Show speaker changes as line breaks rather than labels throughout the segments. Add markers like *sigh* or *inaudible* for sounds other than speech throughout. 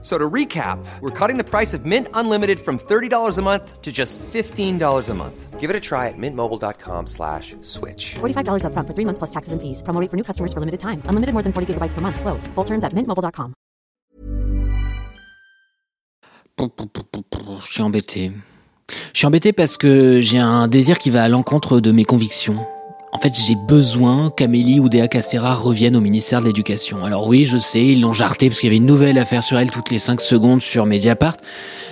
So to recap, we're cutting the price of Mint Unlimited from $30 a month to just $15 a month. Give it a try at mintmobile.com slash switch.
$45 upfront for three months plus taxes and fees. Promo rate for new customers for limited time. Unlimited more than 40 gigabytes per month. Slows. Full terms at mintmobile.com.
Je suis embêté. Je suis embêté parce que j'ai un désir qui va à l'encontre de mes convictions. En fait, j'ai besoin qu'Amélie Oudéa Castera revienne au ministère de l'Éducation. Alors oui, je sais, ils l'ont jarté parce qu'il y avait une nouvelle affaire sur elle toutes les 5 secondes sur Mediapart.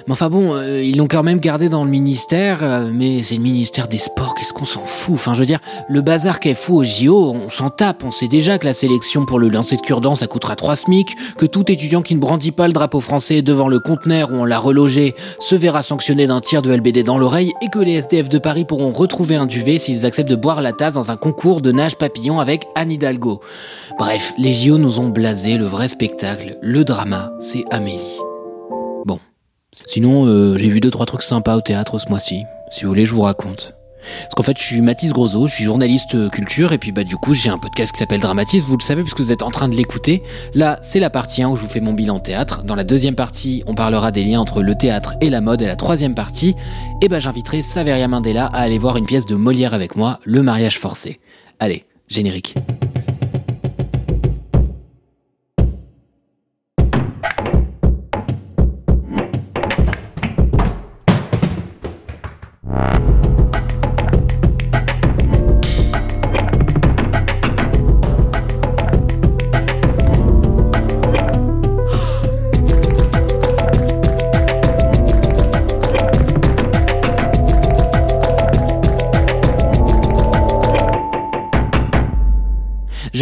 Mais enfin bon, euh, ils l'ont quand même gardé dans le ministère, euh, mais c'est le ministère des Sports, qu'est-ce qu'on s'en fout? Enfin, je veux dire, le bazar qu'elle fout au JO, on s'en tape. On sait déjà que la sélection pour le lancer de cure-dent, ça coûtera 3 SMIC, que tout étudiant qui ne brandit pas le drapeau français devant le conteneur où on l'a relogé se verra sanctionné d'un tir de LBD dans l'oreille et que les SDF de Paris pourront retrouver un duvet s'ils acceptent de boire la tasse dans un concours de nage papillon avec Anne Hidalgo. Bref, les JO nous ont blasé le vrai spectacle, le drama, c'est Amélie. Bon. Sinon, euh, j'ai vu deux trois trucs sympas au théâtre ce mois-ci. Si vous voulez, je vous raconte. Parce qu'en fait, je suis Mathis Grosso, je suis journaliste euh, culture, et puis bah du coup, j'ai un podcast qui s'appelle Dramatis, vous le savez puisque vous êtes en train de l'écouter. Là, c'est la partie 1 où je vous fais mon bilan théâtre. Dans la deuxième partie, on parlera des liens entre le théâtre et la mode, et la troisième partie, eh ben j'inviterai Saveria Mandela à aller voir une pièce de Molière avec moi, Le mariage forcé. Allez, générique.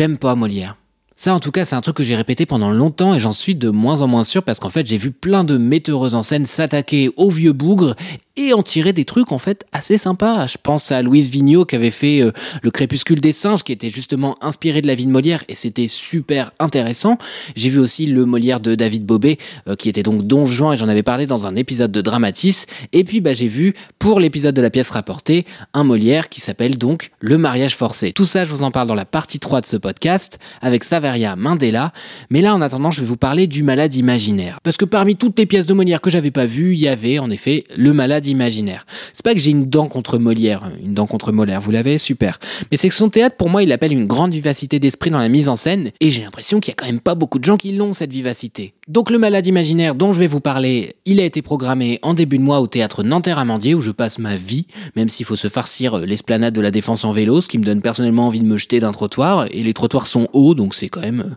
J'aime pas Molière. Ça, en tout cas, c'est un truc que j'ai répété pendant longtemps et j'en suis de moins en moins sûr parce qu'en fait, j'ai vu plein de metteuses en scène s'attaquer aux vieux bougres et en tirer des trucs en fait assez sympas. Je pense à Louise Vigneault qui avait fait euh, Le crépuscule des singes qui était justement inspiré de la vie de Molière et c'était super intéressant. J'ai vu aussi le Molière de David Bobet euh, qui était donc Don Juan et j'en avais parlé dans un épisode de Dramatis. Et puis bah, j'ai vu pour l'épisode de la pièce rapportée un Molière qui s'appelle donc Le mariage forcé. Tout ça je vous en parle dans la partie 3 de ce podcast avec Saveria Mandela. Mais là en attendant je vais vous parler du malade imaginaire. Parce que parmi toutes les pièces de Molière que j'avais pas vues, il y avait en effet le malade imaginaire. C'est pas que j'ai une dent contre Molière, une dent contre Molière, vous l'avez, super. Mais c'est que son théâtre, pour moi, il appelle une grande vivacité d'esprit dans la mise en scène, et j'ai l'impression qu'il y a quand même pas beaucoup de gens qui l'ont, cette vivacité. Donc le malade imaginaire dont je vais vous parler, il a été programmé en début de mois au théâtre Nanterre-Amandier, où je passe ma vie, même s'il faut se farcir l'esplanade de la Défense en vélo, ce qui me donne personnellement envie de me jeter d'un trottoir, et les trottoirs sont hauts, donc c'est quand même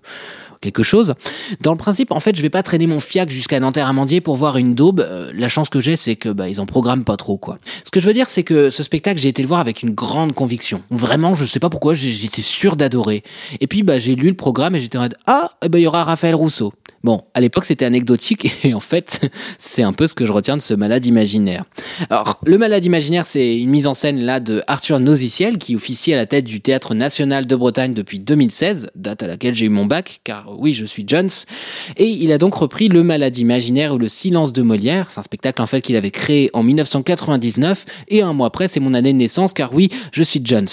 quelque chose. Dans le principe, en fait, je vais pas traîner mon fiac jusqu'à Nanterre-Amandier pour voir une daube. Euh, la chance que j'ai, c'est que bah, ils en programment pas trop, quoi. Ce que je veux dire, c'est que ce spectacle, j'ai été le voir avec une grande conviction. Vraiment, je sais pas pourquoi, j'étais sûr d'adorer. Et puis, bah, j'ai lu le programme et j'étais en mode ah, eh ben, il y aura Raphaël Rousseau. Bon, à l'époque c'était anecdotique *laughs* et en fait c'est un peu ce que je retiens de ce malade imaginaire. Alors le malade imaginaire c'est une mise en scène là de Arthur Noziciel qui officie à la tête du Théâtre National de Bretagne depuis 2016, date à laquelle j'ai eu mon bac car oui je suis Jones, et il a donc repris le malade imaginaire ou le silence de Molière, c'est un spectacle en fait qu'il avait créé en 1999 et un mois après c'est mon année de naissance car oui je suis Jones.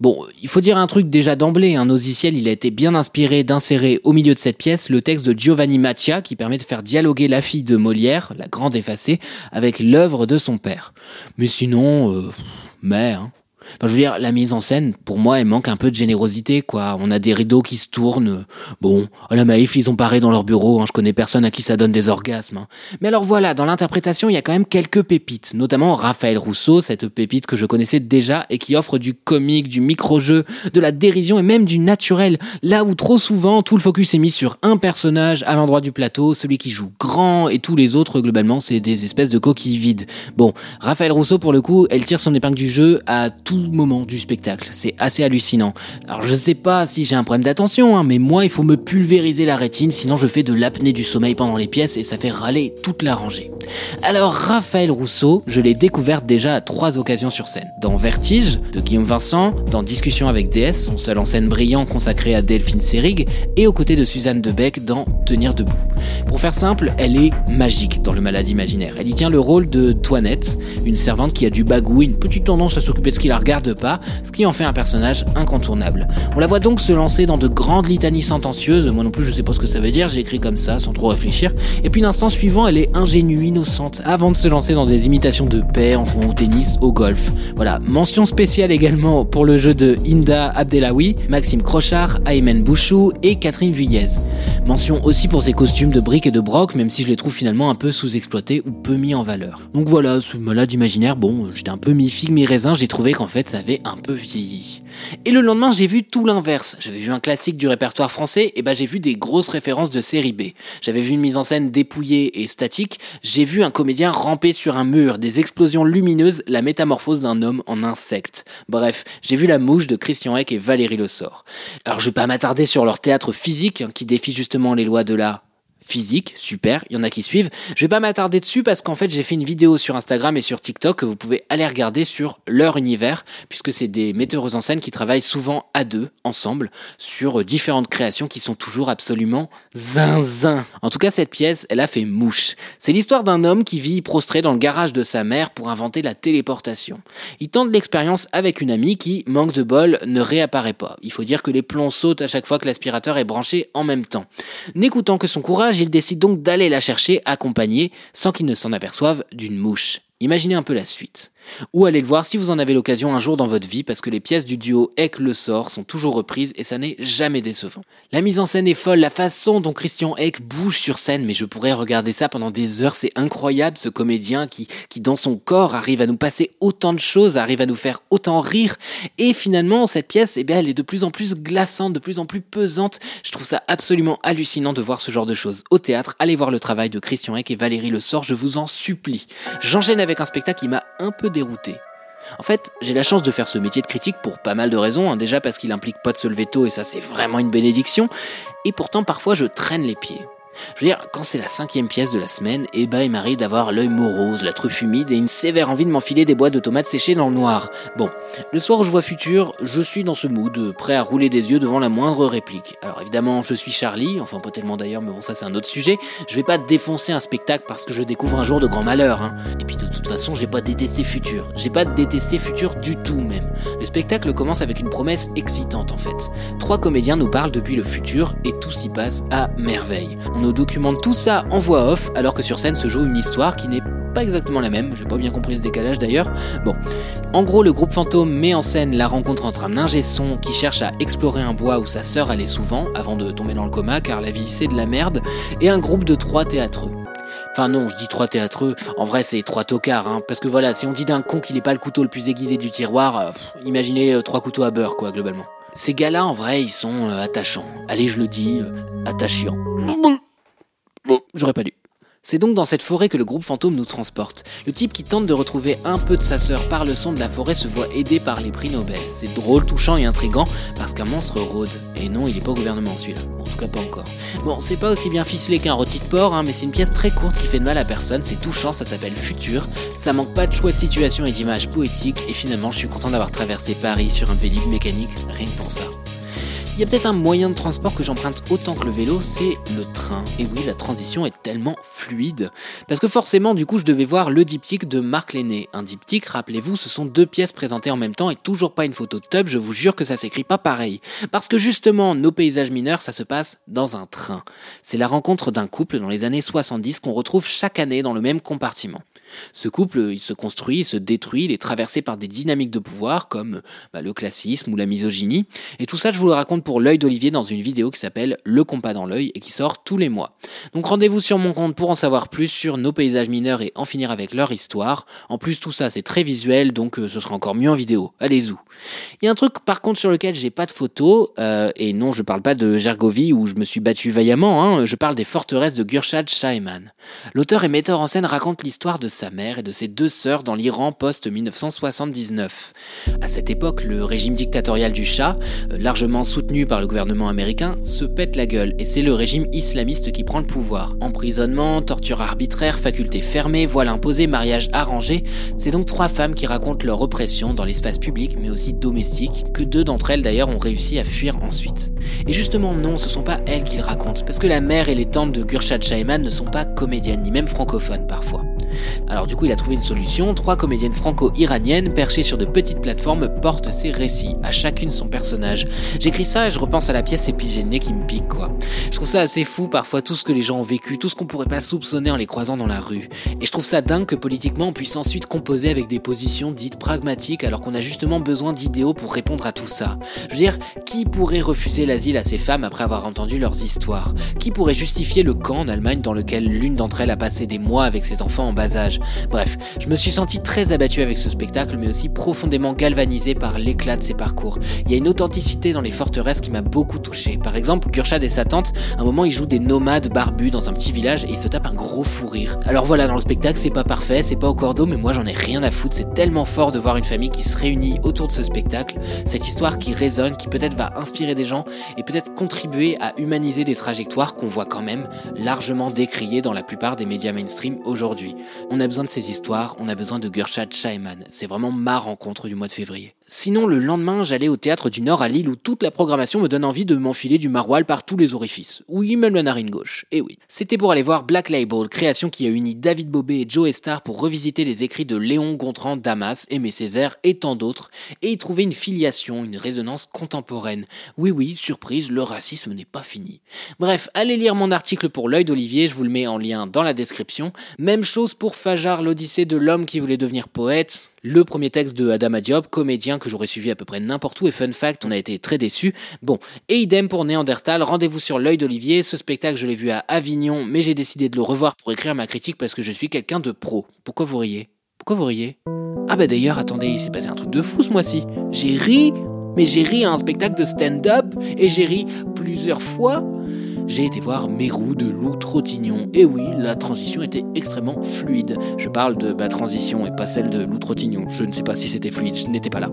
Bon, il faut dire un truc déjà d'emblée, un hein, il a été bien inspiré d'insérer au milieu de cette pièce le texte de Giovanni Mattia qui permet de faire dialoguer la fille de Molière, la grande effacée, avec l'œuvre de son père. Mais sinon, euh, mais. Enfin, je veux dire, la mise en scène, pour moi, elle manque un peu de générosité, quoi. On a des rideaux qui se tournent. Bon, à la Maïf, ils ont paré dans leur bureau. Hein. Je connais personne à qui ça donne des orgasmes. hein. Mais alors voilà, dans l'interprétation, il y a quand même quelques pépites. Notamment Raphaël Rousseau, cette pépite que je connaissais déjà et qui offre du comique, du micro-jeu, de la dérision et même du naturel. Là où trop souvent, tout le focus est mis sur un personnage à l'endroit du plateau, celui qui joue grand et tous les autres, globalement, c'est des espèces de coquilles vides. Bon, Raphaël Rousseau, pour le coup, elle tire son épingle du jeu à tout moment du spectacle. C'est assez hallucinant. Alors je sais pas si j'ai un problème d'attention, hein, mais moi il faut me pulvériser la rétine, sinon je fais de l'apnée du sommeil pendant les pièces et ça fait râler toute la rangée. Alors Raphaël Rousseau, je l'ai découvert déjà à trois occasions sur scène. Dans Vertige de Guillaume Vincent, dans Discussion avec DS, son seul en scène brillant consacré à Delphine Seyrig, et aux côtés de Suzanne Debec dans Tenir debout. Pour faire simple, elle est magique dans le malade imaginaire. Elle y tient le rôle de Toinette, une servante qui a du bagou, une petite tendance à s'occuper de ce qui la regarde pas, ce qui en fait un personnage incontournable. On la voit donc se lancer dans de grandes litanies sentencieuses, moi non plus je sais pas ce que ça veut dire, j'ai écrit comme ça sans trop réfléchir, et puis l'instant suivant elle est ingénue, innocente, avant de se lancer dans des imitations de paix en jouant au tennis, au golf. Voilà, mention spéciale également pour le jeu de Inda Abdelawi, Maxime Crochard, Aymen Bouchou et Catherine Vuillez. Mention aussi pour ses costumes de briques et de broc, même si je les trouve finalement un peu sous-exploités ou peu mis en valeur. Donc voilà, ce malade imaginaire, bon, j'étais un peu mi-figue, mi-raisin, j'ai trouvé qu'en fait ça avait un peu vieilli. Et le lendemain, j'ai vu tout l'inverse. J'avais vu un classique du répertoire français, et ben j'ai vu des grosses références de série B. J'avais vu une mise en scène dépouillée et statique, j'ai vu un comédien ramper sur un mur, des explosions lumineuses, la métamorphose d'un homme en insecte. Bref, j'ai vu la mouche de Christian Eck et Valérie Le Sort. Alors je vais pas m'attarder sur leur théâtre physique, hein, qui défie justement les lois de la physique, super, il y en a qui suivent. Je vais pas m'attarder dessus parce qu'en fait j'ai fait une vidéo sur Instagram et sur TikTok que vous pouvez aller regarder sur leur univers, puisque c'est des metteurs en scène qui travaillent souvent à deux, ensemble, sur différentes créations qui sont toujours absolument zinzin. En tout cas cette pièce, elle a fait mouche. C'est l'histoire d'un homme qui vit prostré dans le garage de sa mère pour inventer la téléportation. Il tente l'expérience avec une amie qui, manque de bol, ne réapparaît pas. Il faut dire que les plombs sautent à chaque fois que l'aspirateur est branché en même temps. N'écoutant que son courage, il décide donc d'aller la chercher accompagné, sans qu'il ne s'en aperçoive, d'une mouche. Imaginez un peu la suite. Ou allez le voir si vous en avez l'occasion un jour dans votre vie, parce que les pièces du duo Eck Le Sort sont toujours reprises et ça n'est jamais décevant. La mise en scène est folle, la façon dont Christian Eck bouge sur scène, mais je pourrais regarder ça pendant des heures, c'est incroyable ce comédien qui, qui dans son corps arrive à nous passer autant de choses, arrive à nous faire autant rire, et finalement cette pièce, eh bien, elle est de plus en plus glaçante, de plus en plus pesante, je trouve ça absolument hallucinant de voir ce genre de choses. Au théâtre, allez voir le travail de Christian Eck et Valérie Le Sort, je vous en supplie. J'enchaîne avec un spectacle qui m'a un peu dérouté. En fait, j'ai la chance de faire ce métier de critique pour pas mal de raisons. hein. Déjà parce qu'il implique pas de se lever tôt et ça c'est vraiment une bénédiction. Et pourtant parfois je traîne les pieds. Je veux dire, quand c'est la cinquième pièce de la semaine, eh ben il m'arrive d'avoir l'œil morose, la truffe humide et une sévère envie de m'enfiler des boîtes de tomates séchées dans le noir. Bon, le soir où je vois Futur, je suis dans ce mood, prêt à rouler des yeux devant la moindre réplique. Alors évidemment, je suis Charlie, enfin pas tellement d'ailleurs, mais bon ça c'est un autre sujet. Je vais pas défoncer un spectacle parce que je découvre un jour de grand malheur. Hein. Et puis de toute façon, j'ai pas détesté Futur. J'ai pas détesté Futur du tout même. Le spectacle commence avec une promesse excitante en fait. Trois comédiens nous parlent depuis le futur et tout s'y passe à merveille. Nous documente tout ça en voix off alors que sur scène se joue une histoire qui n'est pas exactement la même, j'ai pas bien compris ce décalage d'ailleurs. Bon, en gros, le groupe Fantôme met en scène la rencontre entre un ingé son qui cherche à explorer un bois où sa sœur allait souvent avant de tomber dans le coma car la vie c'est de la merde, et un groupe de trois théâtreux. Enfin non, je dis trois théâtreux, en vrai c'est trois tocards, hein, parce que voilà, si on dit d'un con qu'il n'est pas le couteau le plus aiguisé du tiroir, euh, imaginez euh, trois couteaux à beurre quoi globalement. Ces gars-là en vrai ils sont euh, attachants. Allez je le dis, attachants. Bon, j'aurais pas dû. C'est donc dans cette forêt que le groupe fantôme nous transporte. Le type qui tente de retrouver un peu de sa sœur par le son de la forêt se voit aidé par les prix Nobel. C'est drôle, touchant et intrigant parce qu'un monstre rôde. Et non, il est pas au gouvernement celui-là. En tout cas pas encore. Bon, c'est pas aussi bien ficelé qu'un rôti de porc, hein, mais c'est une pièce très courte qui fait de mal à personne, c'est touchant, ça s'appelle Futur. Ça manque pas de choix de situation et d'images poétiques, et finalement je suis content d'avoir traversé Paris sur un vélib mécanique, rien que pour ça. Il y a peut-être un moyen de transport que j'emprunte autant que le vélo, c'est le train. Et oui, la transition est tellement fluide. Parce que forcément, du coup, je devais voir le diptyque de Marc Lenné. Un diptyque, rappelez-vous, ce sont deux pièces présentées en même temps et toujours pas une photo de tub, je vous jure que ça s'écrit pas pareil. Parce que justement, nos paysages mineurs, ça se passe dans un train. C'est la rencontre d'un couple dans les années 70 qu'on retrouve chaque année dans le même compartiment. Ce couple, il se construit, il se détruit, il est traversé par des dynamiques de pouvoir comme bah, le classisme ou la misogynie. Et tout ça, je vous le raconte pour l'œil d'Olivier dans une vidéo qui s'appelle Le compas dans l'œil et qui sort tous les mois. Donc rendez-vous sur mon compte pour en savoir plus sur nos paysages mineurs et en finir avec leur histoire. En plus, tout ça c'est très visuel donc euh, ce sera encore mieux en vidéo. Allez-y. Il y a un truc par contre sur lequel j'ai pas de photos, euh, et non, je parle pas de Gergovie où je me suis battu vaillamment, hein, je parle des forteresses de Gurshad Shaheman. L'auteur et metteur en scène raconte l'histoire de sa mère et de ses deux sœurs dans l'Iran post-1979. À cette époque, le régime dictatorial du Shah, euh, largement soutenu par le gouvernement américain, se pète la gueule et c'est le régime islamiste qui prend le pouvoir. Emprisonnement, torture arbitraire, faculté fermée, voile imposé, mariage arrangé, c'est donc trois femmes qui racontent leur oppression dans l'espace public mais aussi domestique, que deux d'entre elles d'ailleurs ont réussi à fuir ensuite. Et justement non, ce sont pas elles qu'ils racontent, parce que la mère et les tantes de Gurshad Shaheman ne sont pas comédiennes, ni même francophones parfois. Alors du coup, il a trouvé une solution. Trois comédiennes franco-iraniennes perchées sur de petites plateformes portent ces récits, à chacune son personnage. J'écris ça et je repense à la pièce et puis j'ai le qui me pique quoi. Je trouve ça assez fou parfois tout ce que les gens ont vécu, tout ce qu'on pourrait pas soupçonner en les croisant dans la rue. Et je trouve ça dingue que politiquement on puisse ensuite composer avec des positions dites pragmatiques alors qu'on a justement besoin d'idéaux pour répondre à tout ça. Je veux dire, qui pourrait refuser l'asile à ces femmes après avoir entendu leurs histoires? Qui pourrait justifier le camp en Allemagne dans lequel l'une d'entre elles a passé des mois avec ses enfants en bas Bref, je me suis senti très abattu avec ce spectacle, mais aussi profondément galvanisé par l'éclat de ses parcours. Il y a une authenticité dans les forteresses qui m'a beaucoup touché. Par exemple, Gurshad et sa tante, à un moment, ils jouent des nomades barbus dans un petit village et ils se tapent un gros fou rire. Alors voilà, dans le spectacle, c'est pas parfait, c'est pas au cordeau, mais moi j'en ai rien à foutre. C'est tellement fort de voir une famille qui se réunit autour de ce spectacle. Cette histoire qui résonne, qui peut-être va inspirer des gens et peut-être contribuer à humaniser des trajectoires qu'on voit quand même largement décriées dans la plupart des médias mainstream aujourd'hui. On a besoin de ces histoires, on a besoin de Gurshad Shaiman. C'est vraiment ma rencontre du mois de février. Sinon, le lendemain, j'allais au théâtre du Nord à Lille où toute la programmation me donne envie de m'enfiler du maroilles par tous les orifices. Oui, même la narine gauche. Et eh oui. C'était pour aller voir Black Label, création qui a uni David Bobet et Joe Star pour revisiter les écrits de Léon Gontran, Damas, Aimé Césaire et tant d'autres, et y trouver une filiation, une résonance contemporaine. Oui, oui, surprise, le racisme n'est pas fini. Bref, allez lire mon article pour l'œil d'Olivier, je vous le mets en lien dans la description. Même chose pour Fajar, l'Odyssée de l'homme qui voulait devenir poète le premier texte de Adam Diop, comédien que j'aurais suivi à peu près n'importe où, et fun fact, on a été très déçus. Bon, et idem pour Néandertal, rendez-vous sur l'œil d'Olivier, ce spectacle je l'ai vu à Avignon, mais j'ai décidé de le revoir pour écrire ma critique parce que je suis quelqu'un de pro. Pourquoi vous riez? Pourquoi vous riez? Ah bah d'ailleurs, attendez, il s'est passé un truc de fou ce mois-ci. J'ai ri, mais j'ai ri à un spectacle de stand-up, et j'ai ri plusieurs fois j'ai été voir Mérou de Lou Trottignon. Et oui, la transition était extrêmement fluide. Je parle de ma transition et pas celle de Lou Trottignon. Je ne sais pas si c'était fluide, je n'étais pas là.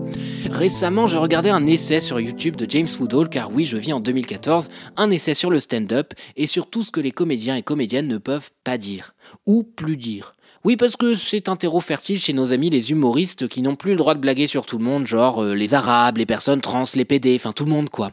Récemment, je regardais un essai sur YouTube de James Woodall, car oui, je vis en 2014, un essai sur le stand-up et sur tout ce que les comédiens et comédiennes ne peuvent pas dire, ou plus dire. Oui, parce que c'est un terreau fertile chez nos amis les humoristes qui n'ont plus le droit de blaguer sur tout le monde, genre euh, les arabes, les personnes trans, les PD, enfin tout le monde quoi.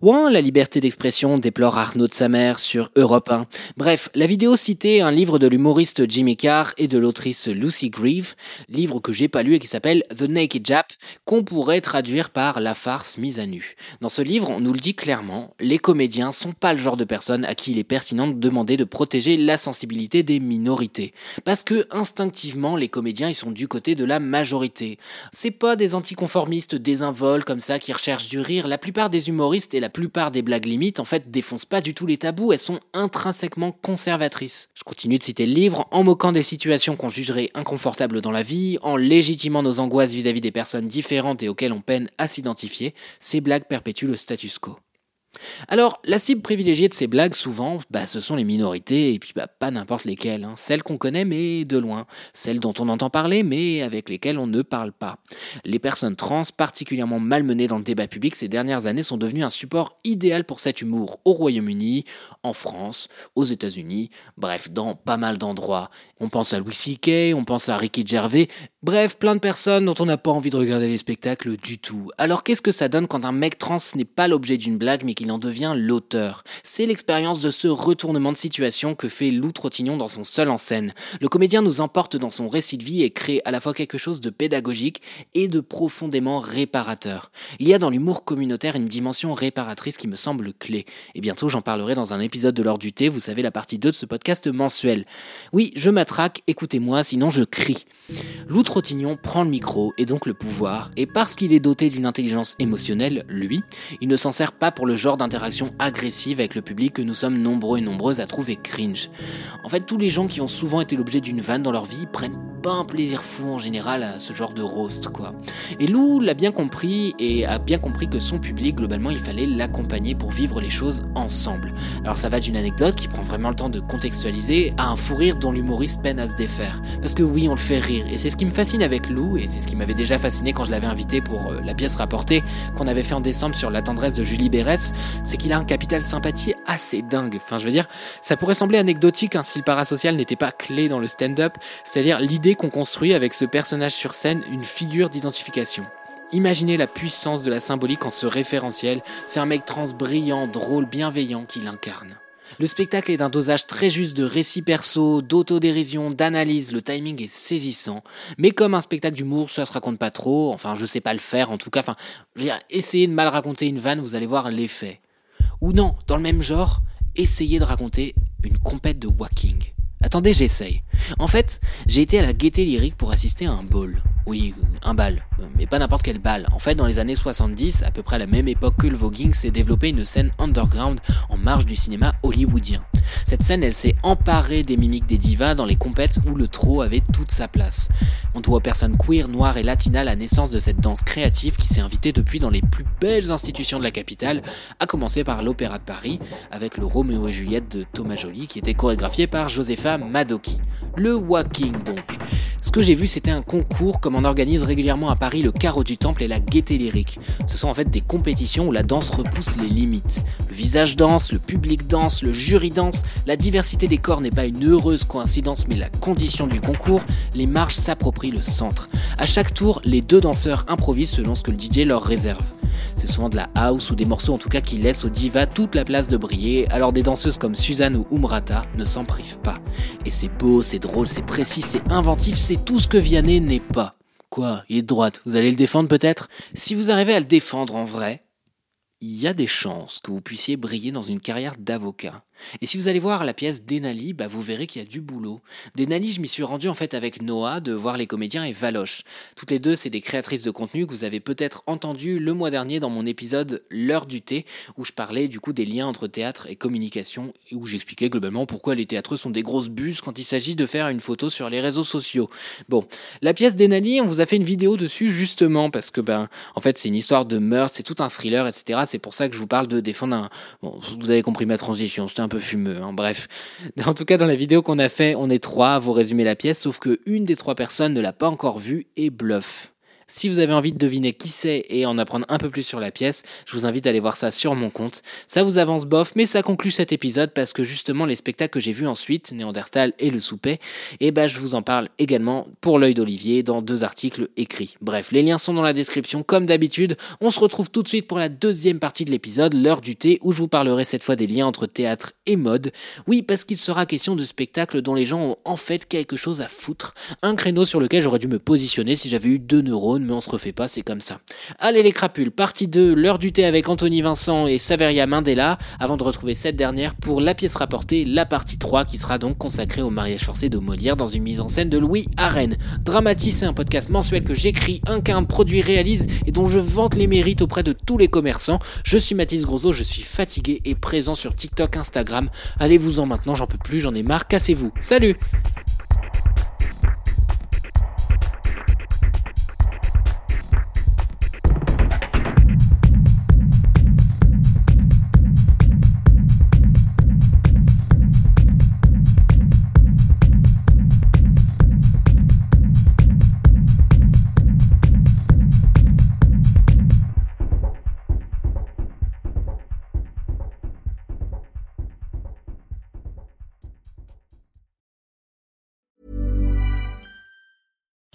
Ouin, la liberté d'expression déplore Arnaud de sa mère sur Europe 1. Bref, la vidéo citait un livre de l'humoriste Jimmy Carr et de l'autrice Lucy Grieve, livre que j'ai pas lu et qui s'appelle The Naked Jap, qu'on pourrait traduire par La farce mise à nu. Dans ce livre, on nous le dit clairement, les comédiens sont pas le genre de personnes à qui il est pertinent de demander de protéger la sensibilité des minorités. Parce que instinctivement, les comédiens, ils sont du côté de la majorité. C'est pas des anticonformistes désinvolts comme ça qui recherchent du rire. La plupart des humoristes et la plupart des blagues limites, en fait, défoncent pas du tout les tabous. Elles sont intrinsèquement conservatrices. Je continue de citer le livre en moquant des situations qu'on jugerait inconfortables dans la vie, en légitimant nos angoisses vis à -vis des personnes différentes et auxquelles on peine à s'identifier. Ces blagues perpétuent le status quo. Alors, la cible privilégiée de ces blagues, souvent, bah, ce sont les minorités, et puis bah, pas n'importe lesquelles. Hein. Celles qu'on connaît, mais de loin. Celles dont on entend parler, mais avec lesquelles on ne parle pas. Les personnes trans, particulièrement malmenées dans le débat public ces dernières années, sont devenues un support idéal pour cet humour au Royaume-Uni, en France, aux États-Unis, bref, dans pas mal d'endroits. On pense à Louis C.K., on pense à Ricky Gervais, bref, plein de personnes dont on n'a pas envie de regarder les spectacles du tout. Alors qu'est-ce que ça donne quand un mec trans n'est pas l'objet d'une blague, mais il en devient l'auteur? C'est l'expérience de ce retournement de situation que fait Lou Trottignon dans son seul en scène. Le comédien nous emporte dans son récit de vie et crée à la fois quelque chose de pédagogique et de profondément réparateur. Il y a dans l'humour communautaire une dimension réparatrice qui me semble clé. Et bientôt j'en parlerai dans un épisode de l'heure du thé, vous savez la partie 2 de ce podcast mensuel. Oui, je m'attraque, écoutez-moi, sinon je crie. Trottignon prend le micro et donc le pouvoir, et parce qu'il est doté d'une intelligence émotionnelle, lui, il ne s'en sert pas pour le genre d'interaction agressive avec le public que nous sommes nombreux et nombreuses à trouver cringe. En fait, tous les gens qui ont souvent été l'objet d'une vanne dans leur vie prennent pas un plaisir fou en général à ce genre de roast, quoi. Et Lou l'a bien compris et a bien compris que son public, globalement, il fallait l'accompagner pour vivre les choses ensemble. Alors ça va d'une anecdote qui prend vraiment le temps de contextualiser à un fou rire dont l'humoriste peine à se défaire. Parce que oui, on le fait rire. Et c'est ce qui me fascine avec Lou, et c'est ce qui m'avait déjà fasciné quand je l'avais invité pour euh, la pièce rapportée qu'on avait fait en décembre sur la tendresse de Julie Bérès, c'est qu'il a un capital sympathie assez dingue. Enfin, je veux dire, ça pourrait sembler anecdotique hein, si le parasocial n'était pas clé dans le stand-up, c'est-à-dire l'idée qu'on construit avec ce personnage sur scène une figure d'identification. Imaginez la puissance de la symbolique en ce référentiel, c'est un mec trans brillant, drôle, bienveillant qui l'incarne. Le spectacle est d'un dosage très juste de récit perso, d'autodérision, d'analyse, le timing est saisissant. Mais comme un spectacle d'humour, ça se raconte pas trop, enfin je sais pas le faire en tout cas, enfin, je veux essayez de mal raconter une vanne, vous allez voir l'effet. Ou non, dans le même genre, essayez de raconter une compète de walking. Attendez, j'essaye. En fait, j'ai été à la gaieté lyrique pour assister à un ball. Oui, un bal, mais pas n'importe quel bal. En fait, dans les années 70, à peu près à la même époque que le voguing, s'est développée une scène underground en marge du cinéma hollywoodien. Cette scène, elle s'est emparée des mimiques des divas dans les compètes où le trot avait toute sa place. On doit aux personnes queer, noires et latinas la naissance de cette danse créative qui s'est invitée depuis dans les plus belles institutions de la capitale, à commencer par l'Opéra de Paris, avec le Roméo et Juliette de Thomas Joly, qui était chorégraphié par Madoki. Le walking donc. Ce que j'ai vu, c'était un concours comme on organise régulièrement à Paris le Carreau du Temple et la Gaieté Lyrique. Ce sont en fait des compétitions où la danse repousse les limites. Le visage danse, le public danse, le jury danse, la diversité des corps n'est pas une heureuse coïncidence mais la condition du concours, les marches s'approprient le centre. À chaque tour, les deux danseurs improvisent selon ce que le DJ leur réserve. C'est souvent de la house ou des morceaux en tout cas qui laissent aux divas toute la place de briller, alors des danseuses comme Suzanne ou Umrata ne s'en privent pas. Et c'est beau, c'est drôle, c'est précis, c'est inventif, c'est tout ce que Vianney n'est pas. Quoi Il est de droite, vous allez le défendre peut-être? Si vous arrivez à le défendre en vrai, il y a des chances que vous puissiez briller dans une carrière d'avocat. Et si vous allez voir la pièce Denali, bah vous verrez qu'il y a du boulot. Denali, je m'y suis rendu en fait avec Noah de voir les comédiens et Valoche. Toutes les deux, c'est des créatrices de contenu que vous avez peut-être entendu le mois dernier dans mon épisode L'heure du thé, où je parlais du coup des liens entre théâtre et communication, et où j'expliquais globalement pourquoi les théâtreux sont des grosses buses quand il s'agit de faire une photo sur les réseaux sociaux. Bon, la pièce Denali, on vous a fait une vidéo dessus justement parce que ben, en fait, c'est une histoire de meurtre, c'est tout un thriller, etc. C'est pour ça que je vous parle de défendre un. Vous avez compris ma transition, c'était un peu fumeux. Hein, bref, *laughs* en tout cas, dans la vidéo qu'on a fait, on est trois à vous résumer la pièce, sauf que une des trois personnes ne l'a pas encore vue et bluffe. Si vous avez envie de deviner qui c'est et en apprendre un peu plus sur la pièce, je vous invite à aller voir ça sur mon compte. Ça vous avance bof, mais ça conclut cet épisode parce que justement les spectacles que j'ai vus ensuite, Néandertal et Le Souper, et eh ben je vous en parle également pour l'œil d'Olivier dans deux articles écrits. Bref, les liens sont dans la description comme d'habitude. On se retrouve tout de suite pour la deuxième partie de l'épisode, l'heure du thé, où je vous parlerai cette fois des liens entre théâtre et mode. Oui, parce qu'il sera question de spectacles dont les gens ont en fait quelque chose à foutre. Un créneau sur lequel j'aurais dû me positionner si j'avais eu deux neurones mais on se refait pas, c'est comme ça. Allez les crapules, partie 2, l'heure du thé avec Anthony Vincent et Saveria Mandela, avant de retrouver cette dernière pour la pièce rapportée, la partie 3, qui sera donc consacrée au mariage forcé de Molière dans une mise en scène de Louis Arène. Dramatis, c'est un podcast mensuel que j'écris, incarne, produit, réalise et dont je vante les mérites auprès de tous les commerçants. Je suis Mathis Grosso, je suis fatigué et présent sur TikTok, Instagram. Allez-vous-en maintenant, j'en peux plus, j'en ai marre, cassez-vous. Salut